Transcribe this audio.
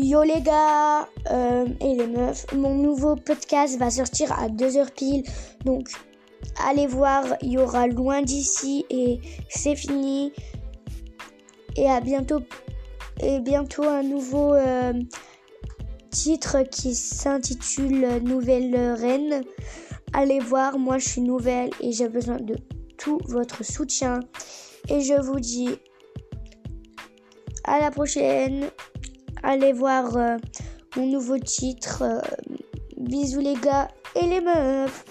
Yo les gars euh, et les meufs, mon nouveau podcast va sortir à 2h pile. Donc allez voir, il y aura loin d'ici et c'est fini. Et à bientôt et bientôt un nouveau euh, titre qui s'intitule Nouvelle Reine. Allez voir, moi je suis nouvelle et j'ai besoin de tout votre soutien. Et je vous dis à la prochaine. Allez voir euh, mon nouveau titre. Euh, bisous les gars et les meufs.